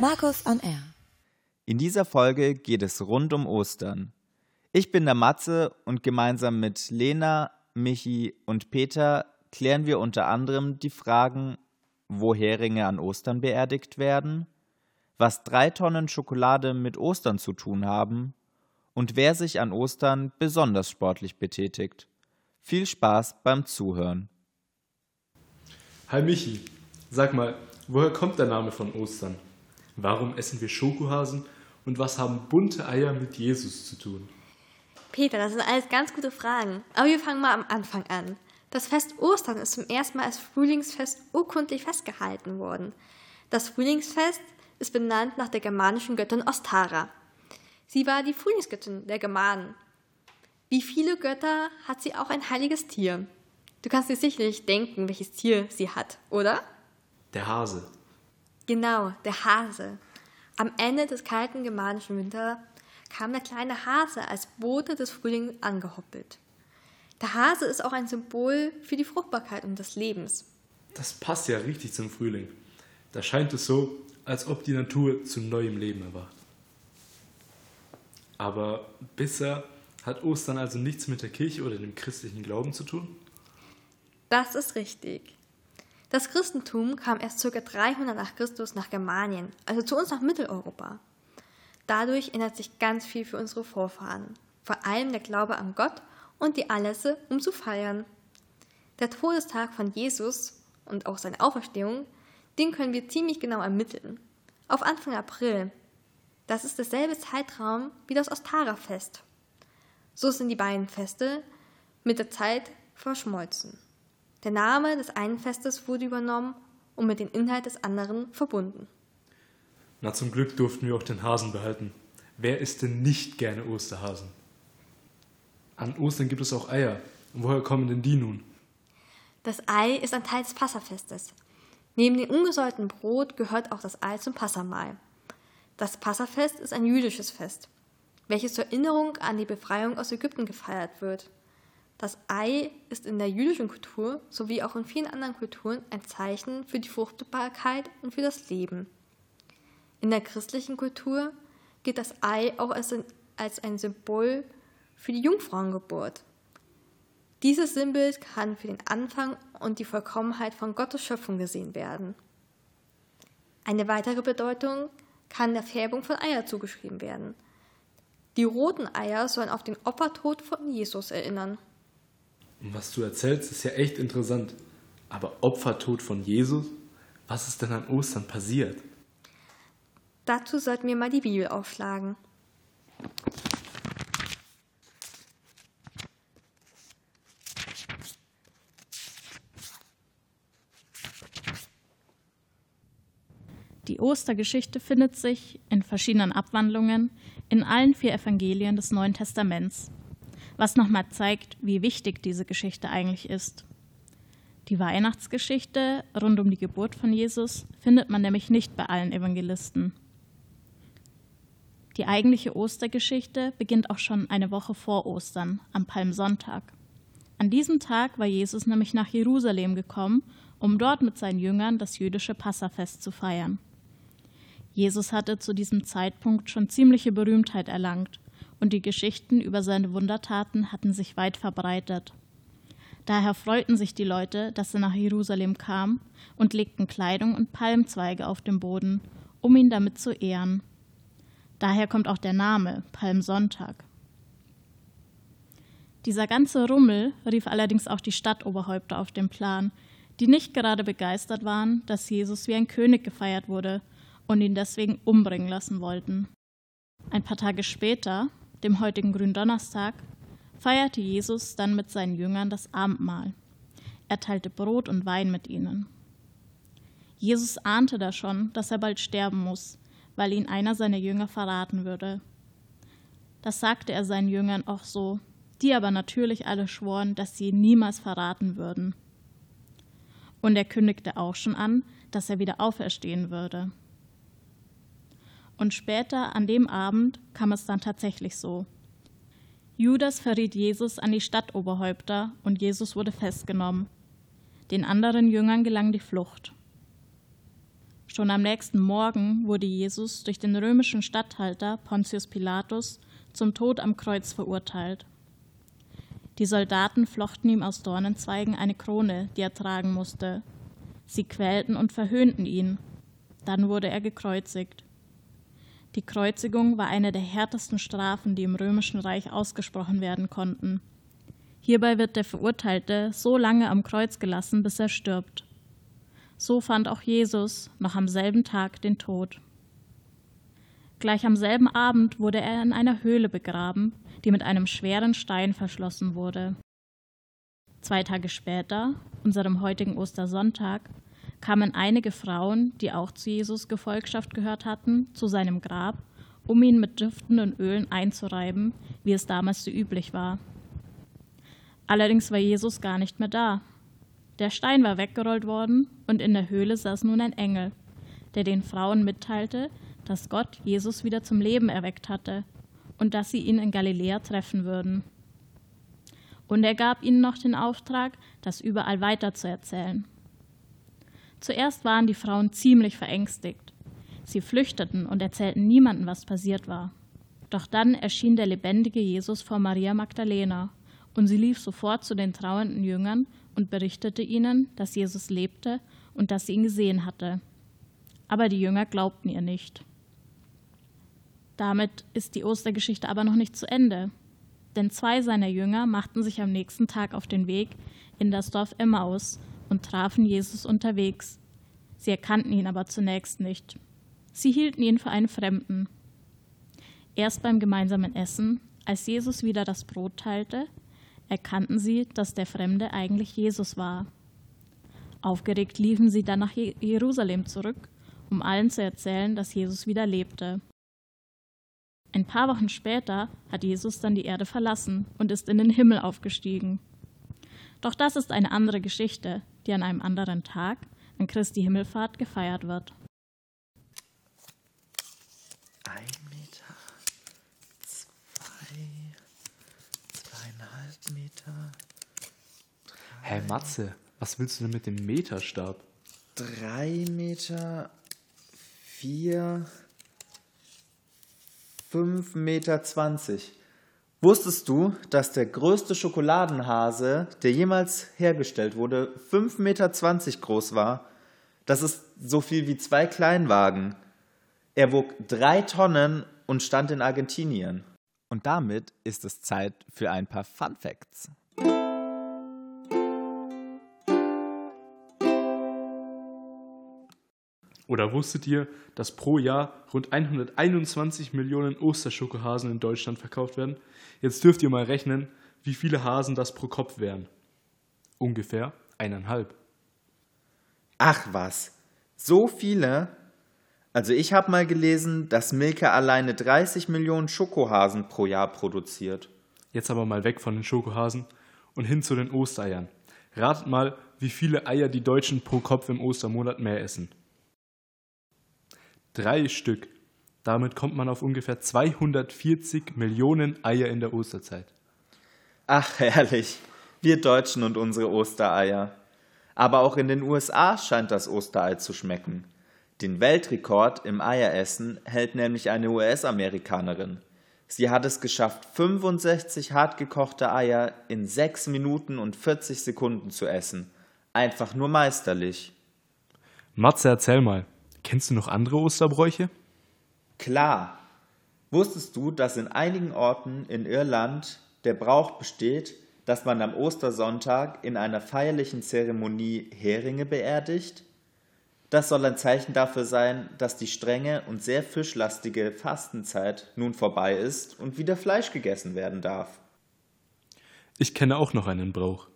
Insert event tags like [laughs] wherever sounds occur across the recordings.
Markus on Air. In dieser Folge geht es rund um Ostern. Ich bin der Matze und gemeinsam mit Lena, Michi und Peter klären wir unter anderem die Fragen, wo Heringe an Ostern beerdigt werden, was drei Tonnen Schokolade mit Ostern zu tun haben und wer sich an Ostern besonders sportlich betätigt. Viel Spaß beim Zuhören. Hi Michi, sag mal, woher kommt der Name von Ostern? Warum essen wir Schokohasen und was haben bunte Eier mit Jesus zu tun? Peter, das sind alles ganz gute Fragen. Aber wir fangen mal am Anfang an. Das Fest Ostern ist zum ersten Mal als Frühlingsfest urkundlich festgehalten worden. Das Frühlingsfest ist benannt nach der germanischen Göttin Ostara. Sie war die Frühlingsgöttin der Germanen. Wie viele Götter hat sie auch ein heiliges Tier? Du kannst dir sicherlich denken, welches Tier sie hat, oder? Der Hase. Genau, der Hase. Am Ende des kalten germanischen Winters kam der kleine Hase als Bote des Frühlings angehoppelt. Der Hase ist auch ein Symbol für die Fruchtbarkeit und des Lebens. Das passt ja richtig zum Frühling. Da scheint es so, als ob die Natur zu neuem Leben erwacht. Aber bisher hat Ostern also nichts mit der Kirche oder dem christlichen Glauben zu tun? Das ist richtig. Das Christentum kam erst ca. 300 nach Christus nach Germanien, also zu uns nach Mitteleuropa. Dadurch ändert sich ganz viel für unsere Vorfahren, vor allem der Glaube an Gott und die Anlässe, um zu feiern. Der Todestag von Jesus und auch seine Auferstehung, den können wir ziemlich genau ermitteln. Auf Anfang April. Das ist derselbe Zeitraum wie das Ostara-Fest. So sind die beiden Feste mit der Zeit verschmolzen. Der Name des einen Festes wurde übernommen und mit dem Inhalt des anderen verbunden. Na, zum Glück durften wir auch den Hasen behalten. Wer isst denn nicht gerne Osterhasen? An Ostern gibt es auch Eier. Und woher kommen denn die nun? Das Ei ist ein Teil des Passafestes. Neben dem ungesäuerten Brot gehört auch das Ei zum Passamahl. Das Passafest ist ein jüdisches Fest, welches zur Erinnerung an die Befreiung aus Ägypten gefeiert wird. Das Ei ist in der jüdischen Kultur sowie auch in vielen anderen Kulturen ein Zeichen für die Fruchtbarkeit und für das Leben. In der christlichen Kultur gilt das Ei auch als ein, als ein Symbol für die Jungfrauengeburt. Dieses Sinnbild kann für den Anfang und die Vollkommenheit von Gottes Schöpfung gesehen werden. Eine weitere Bedeutung kann der Färbung von Eier zugeschrieben werden. Die roten Eier sollen auf den Opfertod von Jesus erinnern. Was du erzählst, ist ja echt interessant. Aber Opfertod von Jesus? Was ist denn an Ostern passiert? Dazu sollten wir mal die Bibel aufschlagen. Die Ostergeschichte findet sich in verschiedenen Abwandlungen in allen vier Evangelien des Neuen Testaments, was nochmal zeigt, wie wichtig diese Geschichte eigentlich ist. Die Weihnachtsgeschichte rund um die Geburt von Jesus findet man nämlich nicht bei allen Evangelisten. Die eigentliche Ostergeschichte beginnt auch schon eine Woche vor Ostern, am Palmsonntag. An diesem Tag war Jesus nämlich nach Jerusalem gekommen, um dort mit seinen Jüngern das jüdische Passafest zu feiern. Jesus hatte zu diesem Zeitpunkt schon ziemliche Berühmtheit erlangt und die Geschichten über seine Wundertaten hatten sich weit verbreitet. Daher freuten sich die Leute, dass er nach Jerusalem kam und legten Kleidung und Palmzweige auf den Boden, um ihn damit zu ehren. Daher kommt auch der Name Palmsonntag. Dieser ganze Rummel rief allerdings auch die Stadtoberhäupter auf den Plan, die nicht gerade begeistert waren, dass Jesus wie ein König gefeiert wurde und ihn deswegen umbringen lassen wollten. Ein paar Tage später, dem heutigen Gründonnerstag, feierte Jesus dann mit seinen Jüngern das Abendmahl. Er teilte Brot und Wein mit ihnen. Jesus ahnte da schon, dass er bald sterben muss, weil ihn einer seiner Jünger verraten würde. Das sagte er seinen Jüngern auch so, die aber natürlich alle schworen, dass sie ihn niemals verraten würden. Und er kündigte auch schon an, dass er wieder auferstehen würde. Und später an dem Abend kam es dann tatsächlich so. Judas verriet Jesus an die Stadtoberhäupter und Jesus wurde festgenommen. Den anderen Jüngern gelang die Flucht. Schon am nächsten Morgen wurde Jesus durch den römischen Statthalter Pontius Pilatus zum Tod am Kreuz verurteilt. Die Soldaten flochten ihm aus Dornenzweigen eine Krone, die er tragen musste. Sie quälten und verhöhnten ihn. Dann wurde er gekreuzigt. Die Kreuzigung war eine der härtesten Strafen, die im römischen Reich ausgesprochen werden konnten. Hierbei wird der Verurteilte so lange am Kreuz gelassen, bis er stirbt. So fand auch Jesus noch am selben Tag den Tod. Gleich am selben Abend wurde er in einer Höhle begraben, die mit einem schweren Stein verschlossen wurde. Zwei Tage später, unserem heutigen Ostersonntag, kamen einige Frauen, die auch zu Jesus Gefolgschaft gehört hatten, zu seinem Grab, um ihn mit duftenden Ölen einzureiben, wie es damals so üblich war. Allerdings war Jesus gar nicht mehr da. Der Stein war weggerollt worden und in der Höhle saß nun ein Engel, der den Frauen mitteilte, dass Gott Jesus wieder zum Leben erweckt hatte und dass sie ihn in Galiläa treffen würden. Und er gab ihnen noch den Auftrag, das überall weiterzuerzählen. Zuerst waren die Frauen ziemlich verängstigt. Sie flüchteten und erzählten niemandem, was passiert war. Doch dann erschien der lebendige Jesus vor Maria Magdalena und sie lief sofort zu den trauernden Jüngern und berichtete ihnen, dass Jesus lebte und dass sie ihn gesehen hatte. Aber die Jünger glaubten ihr nicht. Damit ist die Ostergeschichte aber noch nicht zu Ende. Denn zwei seiner Jünger machten sich am nächsten Tag auf den Weg in das Dorf Emmaus und trafen Jesus unterwegs. Sie erkannten ihn aber zunächst nicht. Sie hielten ihn für einen Fremden. Erst beim gemeinsamen Essen, als Jesus wieder das Brot teilte, erkannten sie, dass der Fremde eigentlich Jesus war. Aufgeregt liefen sie dann nach Jerusalem zurück, um allen zu erzählen, dass Jesus wieder lebte. Ein paar Wochen später hat Jesus dann die Erde verlassen und ist in den Himmel aufgestiegen. Doch das ist eine andere Geschichte, die an einem anderen Tag, an Christi Himmelfahrt, gefeiert wird. Meter. Hä, hey, Matze, was willst du denn mit dem Meterstab? Drei Meter, vier, fünf Meter zwanzig. Wusstest du, dass der größte Schokoladenhase, der jemals hergestellt wurde, 5,20 Meter groß war? Das ist so viel wie zwei Kleinwagen. Er wog drei Tonnen und stand in Argentinien. Und damit ist es Zeit für ein paar Fun Facts. Oder wusstet ihr, dass pro Jahr rund 121 Millionen Osterschokohasen in Deutschland verkauft werden? Jetzt dürft ihr mal rechnen, wie viele Hasen das pro Kopf wären. Ungefähr eineinhalb. Ach was, so viele? Also ich habe mal gelesen, dass Milka alleine 30 Millionen Schokohasen pro Jahr produziert. Jetzt aber mal weg von den Schokohasen und hin zu den Ostereiern. Ratet mal, wie viele Eier die Deutschen pro Kopf im Ostermonat mehr essen. Drei Stück. Damit kommt man auf ungefähr 240 Millionen Eier in der Osterzeit. Ach, herrlich. Wir Deutschen und unsere Ostereier. Aber auch in den USA scheint das Osterei zu schmecken. Den Weltrekord im Eieressen hält nämlich eine US-Amerikanerin. Sie hat es geschafft, 65 hartgekochte Eier in 6 Minuten und 40 Sekunden zu essen. Einfach nur meisterlich. Matze, erzähl mal, kennst du noch andere Osterbräuche? Klar. Wusstest du, dass in einigen Orten in Irland der Brauch besteht, dass man am Ostersonntag in einer feierlichen Zeremonie Heringe beerdigt? Das soll ein Zeichen dafür sein, dass die strenge und sehr fischlastige Fastenzeit nun vorbei ist und wieder Fleisch gegessen werden darf. Ich kenne auch noch einen Brauch.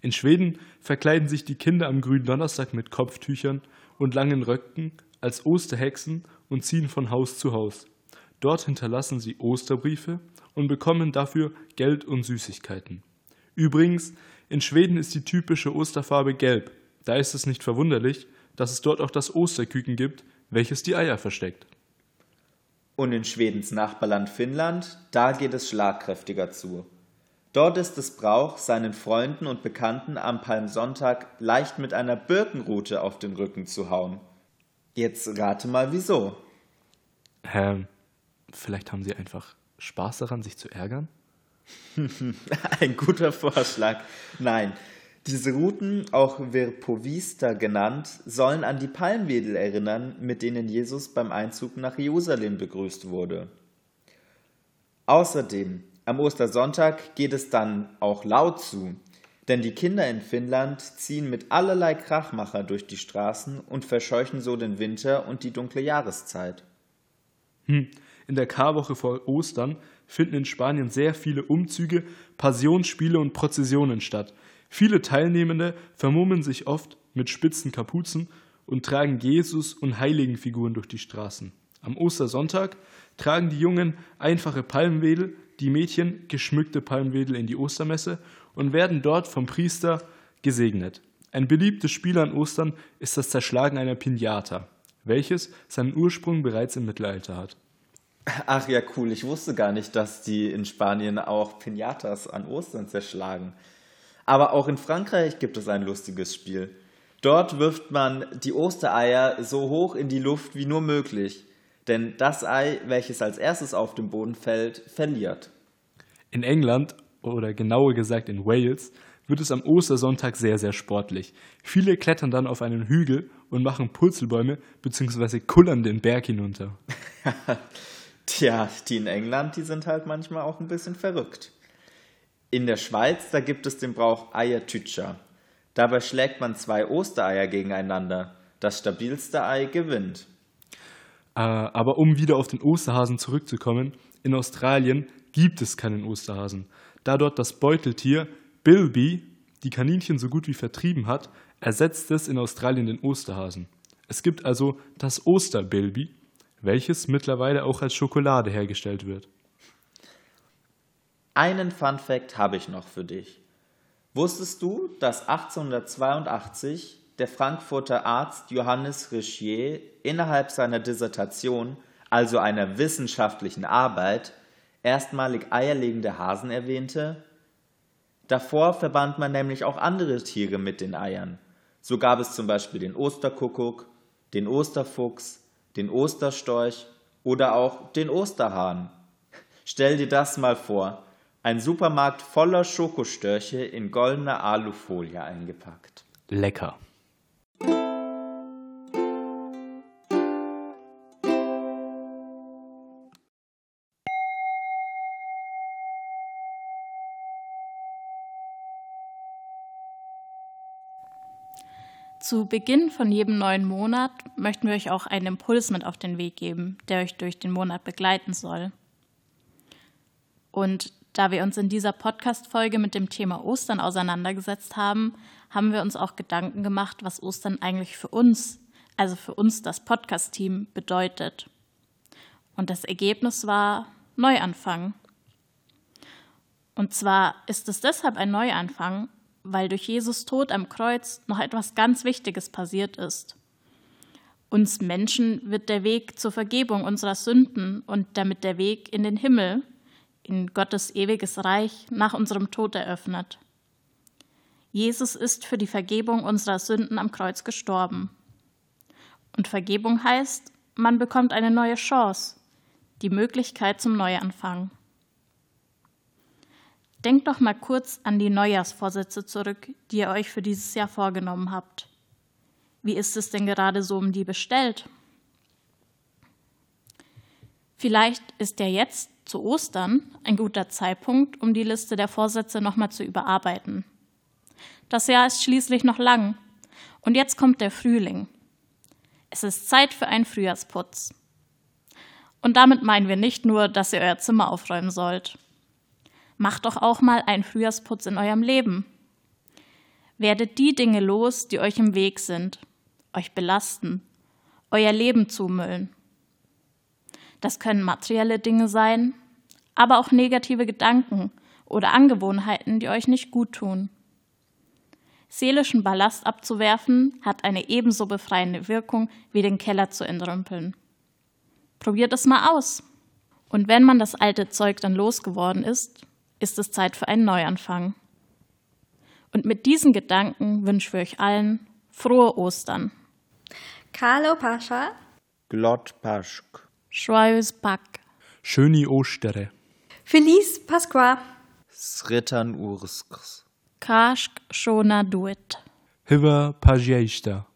In Schweden verkleiden sich die Kinder am grünen Donnerstag mit Kopftüchern und langen Röcken als Osterhexen und ziehen von Haus zu Haus. Dort hinterlassen sie Osterbriefe und bekommen dafür Geld und Süßigkeiten. Übrigens, in Schweden ist die typische Osterfarbe gelb. Da ist es nicht verwunderlich, dass es dort auch das Osterküken gibt, welches die Eier versteckt. Und in Schwedens Nachbarland Finnland, da geht es schlagkräftiger zu. Dort ist es Brauch, seinen Freunden und Bekannten am Palmsonntag leicht mit einer Birkenrute auf den Rücken zu hauen. Jetzt rate mal wieso. Ähm, vielleicht haben sie einfach Spaß daran, sich zu ärgern? [laughs] Ein guter Vorschlag. Nein, diese Routen, auch Virpovista genannt, sollen an die Palmwedel erinnern, mit denen Jesus beim Einzug nach Jerusalem begrüßt wurde. Außerdem, am Ostersonntag geht es dann auch laut zu, denn die Kinder in Finnland ziehen mit allerlei Krachmacher durch die Straßen und verscheuchen so den Winter und die dunkle Jahreszeit. Hm. In der Karwoche vor Ostern finden in Spanien sehr viele Umzüge, Passionsspiele und Prozessionen statt. Viele Teilnehmende vermummen sich oft mit spitzen Kapuzen und tragen Jesus und Heiligenfiguren durch die Straßen. Am Ostersonntag tragen die Jungen einfache Palmwedel, die Mädchen geschmückte Palmwedel in die Ostermesse und werden dort vom Priester gesegnet. Ein beliebtes Spiel an Ostern ist das Zerschlagen einer Pinata, welches seinen Ursprung bereits im Mittelalter hat. Ach ja, cool. Ich wusste gar nicht, dass die in Spanien auch Pinatas an Ostern zerschlagen. Aber auch in Frankreich gibt es ein lustiges Spiel. Dort wirft man die Ostereier so hoch in die Luft wie nur möglich. Denn das Ei, welches als erstes auf den Boden fällt, verliert. In England, oder genauer gesagt in Wales, wird es am Ostersonntag sehr, sehr sportlich. Viele klettern dann auf einen Hügel und machen Purzelbäume bzw. kullern den Berg hinunter. [laughs] Tja, die in England, die sind halt manchmal auch ein bisschen verrückt. In der Schweiz, da gibt es den Brauch Eiertütscher. Dabei schlägt man zwei Ostereier gegeneinander. Das stabilste Ei gewinnt. Äh, aber um wieder auf den Osterhasen zurückzukommen, in Australien gibt es keinen Osterhasen. Da dort das Beuteltier Bilby die Kaninchen so gut wie vertrieben hat, ersetzt es in Australien den Osterhasen. Es gibt also das Osterbilby, welches mittlerweile auch als Schokolade hergestellt wird. Einen Fun Fact habe ich noch für dich. Wusstest du, dass 1882 der Frankfurter Arzt Johannes Richier innerhalb seiner Dissertation, also einer wissenschaftlichen Arbeit, erstmalig eierlegende Hasen erwähnte? Davor verband man nämlich auch andere Tiere mit den Eiern. So gab es zum Beispiel den Osterkuckuck, den Osterfuchs, den Osterstorch oder auch den Osterhahn. Stell dir das mal vor, ein Supermarkt voller Schokostörche in goldener Alufolie eingepackt. Lecker. Zu Beginn von jedem neuen Monat möchten wir euch auch einen Impuls mit auf den Weg geben, der euch durch den Monat begleiten soll. Und da wir uns in dieser Podcast-Folge mit dem Thema Ostern auseinandergesetzt haben, haben wir uns auch Gedanken gemacht, was Ostern eigentlich für uns, also für uns das Podcast-Team, bedeutet. Und das Ergebnis war Neuanfang. Und zwar ist es deshalb ein Neuanfang, weil durch Jesus Tod am Kreuz noch etwas ganz Wichtiges passiert ist. Uns Menschen wird der Weg zur Vergebung unserer Sünden und damit der Weg in den Himmel, in Gottes ewiges Reich nach unserem Tod eröffnet. Jesus ist für die Vergebung unserer Sünden am Kreuz gestorben. Und Vergebung heißt, man bekommt eine neue Chance, die Möglichkeit zum Neuanfang. Denkt doch mal kurz an die Neujahrsvorsätze zurück, die ihr euch für dieses Jahr vorgenommen habt. Wie ist es denn gerade so um die bestellt? Vielleicht ist ja jetzt zu Ostern ein guter Zeitpunkt, um die Liste der Vorsätze nochmal zu überarbeiten. Das Jahr ist schließlich noch lang und jetzt kommt der Frühling. Es ist Zeit für einen Frühjahrsputz. Und damit meinen wir nicht nur, dass ihr euer Zimmer aufräumen sollt. Macht doch auch mal einen Frühjahrsputz in eurem Leben. Werdet die Dinge los, die euch im Weg sind, euch belasten, euer Leben zumüllen. Das können materielle Dinge sein, aber auch negative Gedanken oder Angewohnheiten, die euch nicht gut tun. Seelischen Ballast abzuwerfen hat eine ebenso befreiende Wirkung wie den Keller zu entrümpeln. Probiert es mal aus. Und wenn man das alte Zeug dann losgeworden ist, ist es Zeit für einen Neuanfang. Und mit diesen Gedanken wünschen wir euch allen frohe Ostern. Kalo Pascha, Glott Paschk. Schweiz Pak. Schöni Ostere. Feliz Pasqua, Sritan Ursks. Kashk Shona Duet. Hiva Pajeista.